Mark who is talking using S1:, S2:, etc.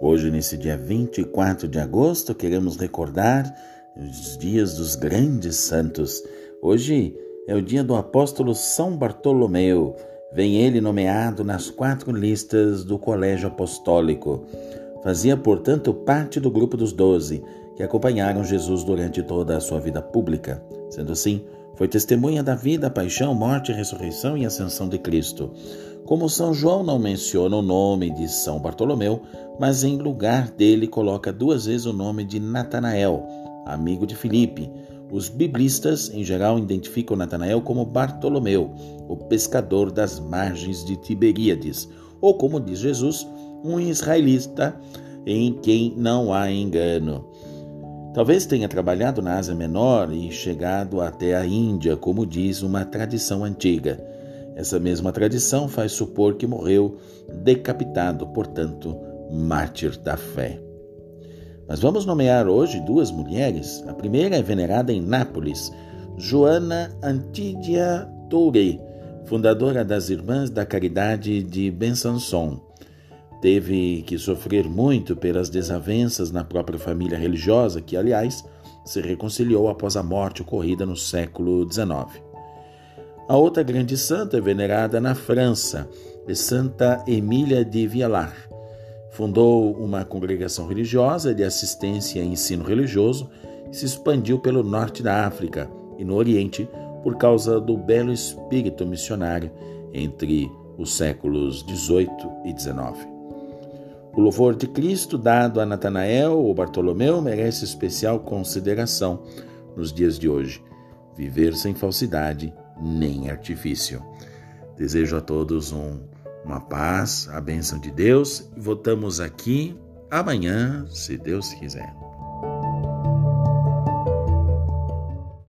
S1: Hoje, nesse dia 24 de agosto, queremos recordar os dias dos grandes santos. Hoje é o dia do apóstolo São Bartolomeu. Vem ele nomeado nas quatro listas do Colégio Apostólico. Fazia, portanto, parte do grupo dos doze que acompanharam Jesus durante toda a sua vida pública. Sendo assim, foi testemunha da vida, paixão, morte, ressurreição e ascensão de Cristo. Como São João não menciona o nome de São Bartolomeu, mas em lugar dele coloca duas vezes o nome de Natanael, amigo de Filipe. Os biblistas, em geral, identificam Natanael como Bartolomeu, o pescador das margens de Tiberíades, ou como diz Jesus, um israelita em quem não há engano. Talvez tenha trabalhado na Ásia Menor e chegado até a Índia, como diz uma tradição antiga. Essa mesma tradição faz supor que morreu decapitado, portanto, mártir da fé. Mas vamos nomear hoje duas mulheres. A primeira é venerada em Nápoles, Joana Antídia Touré, fundadora das Irmãs da Caridade de Besançon. Teve que sofrer muito pelas desavenças na própria família religiosa, que, aliás, se reconciliou após a morte ocorrida no século XIX. A outra grande santa é venerada na França, é Santa Emília de Vialar. Fundou uma congregação religiosa de assistência e ensino religioso e se expandiu pelo norte da África e no Oriente por causa do belo espírito missionário entre os séculos 18 e 19. O louvor de Cristo dado a Natanael ou Bartolomeu merece especial consideração nos dias de hoje. Viver sem falsidade nem artifício. Desejo a todos um, uma paz, a bênção de Deus e voltamos aqui amanhã, se Deus quiser.